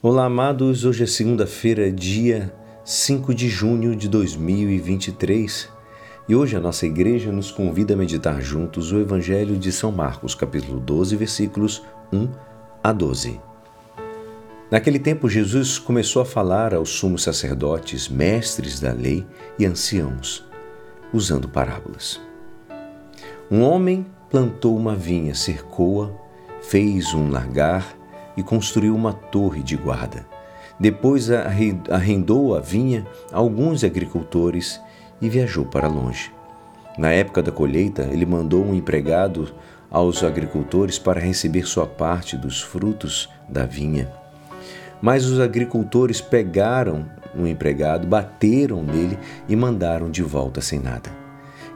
Olá, amados. Hoje é segunda-feira, dia 5 de junho de 2023. E hoje a nossa igreja nos convida a meditar juntos o Evangelho de São Marcos, capítulo 12, versículos 1 a 12. Naquele tempo, Jesus começou a falar aos sumos sacerdotes, mestres da lei e anciãos, usando parábolas. Um homem plantou uma vinha, cercou-a, fez um largar e construiu uma torre de guarda. Depois arrendou a vinha a alguns agricultores e viajou para longe. Na época da colheita, ele mandou um empregado aos agricultores para receber sua parte dos frutos da vinha. Mas os agricultores pegaram o empregado, bateram nele e mandaram de volta sem nada.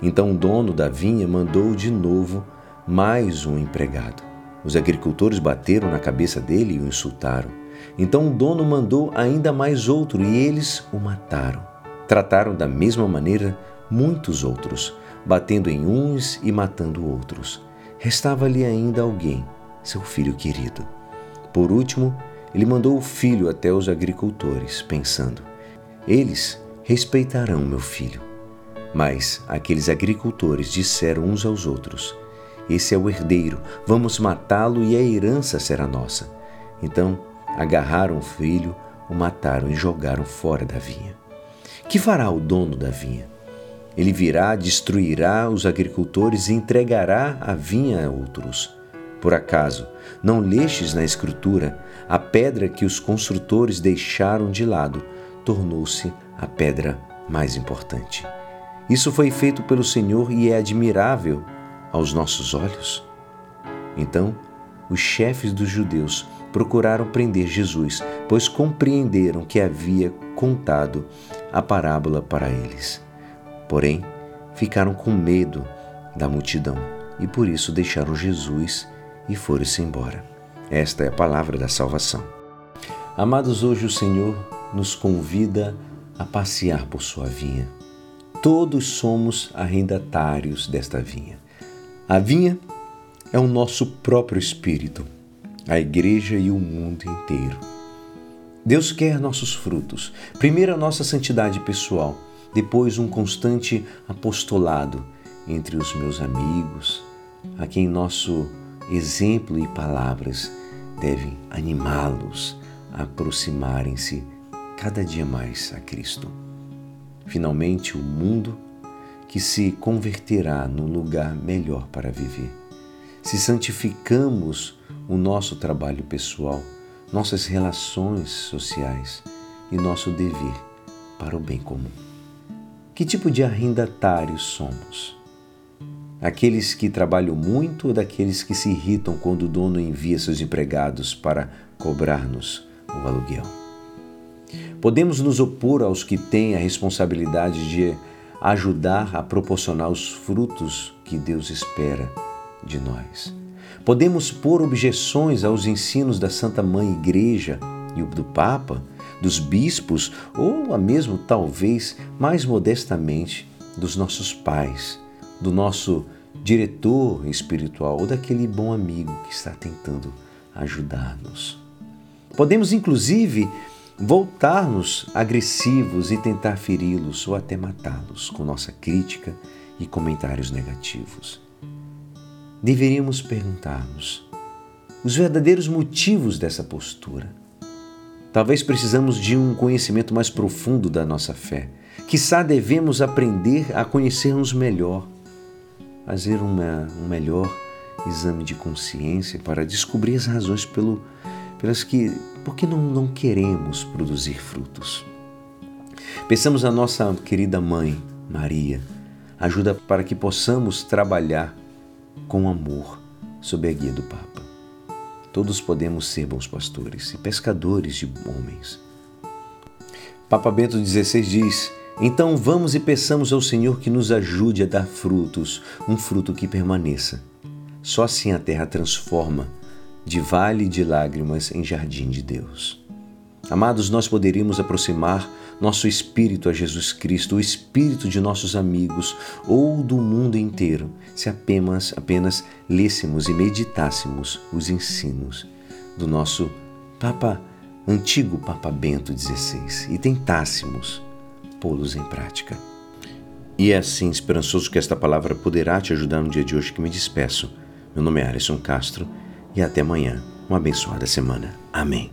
Então o dono da vinha mandou de novo mais um empregado. Os agricultores bateram na cabeça dele e o insultaram. Então o dono mandou ainda mais outro e eles o mataram. Trataram da mesma maneira muitos outros, batendo em uns e matando outros. Restava-lhe ainda alguém, seu filho querido. Por último, ele mandou o filho até os agricultores, pensando: Eles respeitarão meu filho. Mas aqueles agricultores disseram uns aos outros: esse é o herdeiro, vamos matá-lo e a herança será nossa. Então agarraram o filho, o mataram e jogaram fora da vinha. Que fará o dono da vinha? Ele virá, destruirá os agricultores e entregará a vinha a outros. Por acaso, não lestes na Escritura a pedra que os construtores deixaram de lado tornou-se a pedra mais importante. Isso foi feito pelo Senhor e é admirável aos nossos olhos? Então, os chefes dos judeus procuraram prender Jesus, pois compreenderam que havia contado a parábola para eles. Porém, ficaram com medo da multidão e por isso deixaram Jesus e foram-se embora. Esta é a palavra da salvação. Amados, hoje o Senhor nos convida a passear por sua vinha. Todos somos arrendatários desta vinha. A vinha é o nosso próprio espírito, a igreja e o mundo inteiro. Deus quer nossos frutos. Primeiro, a nossa santidade pessoal, depois, um constante apostolado entre os meus amigos, a quem nosso exemplo e palavras devem animá-los a aproximarem-se cada dia mais a Cristo. Finalmente, o mundo que se converterá num lugar melhor para viver. Se santificamos o nosso trabalho pessoal, nossas relações sociais e nosso dever para o bem comum. Que tipo de arrendatários somos? Aqueles que trabalham muito ou daqueles que se irritam quando o dono envia seus empregados para cobrar-nos o aluguel? Podemos nos opor aos que têm a responsabilidade de ajudar a proporcionar os frutos que Deus espera de nós. Podemos pôr objeções aos ensinos da Santa Mãe Igreja e do Papa, dos bispos ou a mesmo, talvez, mais modestamente, dos nossos pais, do nosso diretor espiritual ou daquele bom amigo que está tentando ajudar-nos. Podemos, inclusive, voltar-nos agressivos e tentar feri-los ou até matá-los com nossa crítica e comentários negativos. Deveríamos perguntar-nos os verdadeiros motivos dessa postura. Talvez precisamos de um conhecimento mais profundo da nossa fé. Quizá devemos aprender a conhecermos melhor, fazer uma, um melhor exame de consciência para descobrir as razões pelo, pelas que, porque não, não queremos produzir frutos. Pensamos na nossa querida mãe, Maria, ajuda para que possamos trabalhar com amor sob a guia do Papa. Todos podemos ser bons pastores e pescadores de homens. Papa Bento XVI diz: Então vamos e peçamos ao Senhor que nos ajude a dar frutos, um fruto que permaneça. Só assim a terra transforma de vale de lágrimas em jardim de Deus. Amados, nós poderíamos aproximar nosso espírito a Jesus Cristo, o espírito de nossos amigos ou do mundo inteiro, se apenas, apenas lêssemos e meditássemos os ensinos do nosso Papa antigo Papa Bento XVI e tentássemos pô-los em prática. E é assim, esperançoso que esta palavra poderá te ajudar no dia de hoje que me despeço. Meu nome é Alisson Castro e até amanhã. Uma abençoada semana. Amém.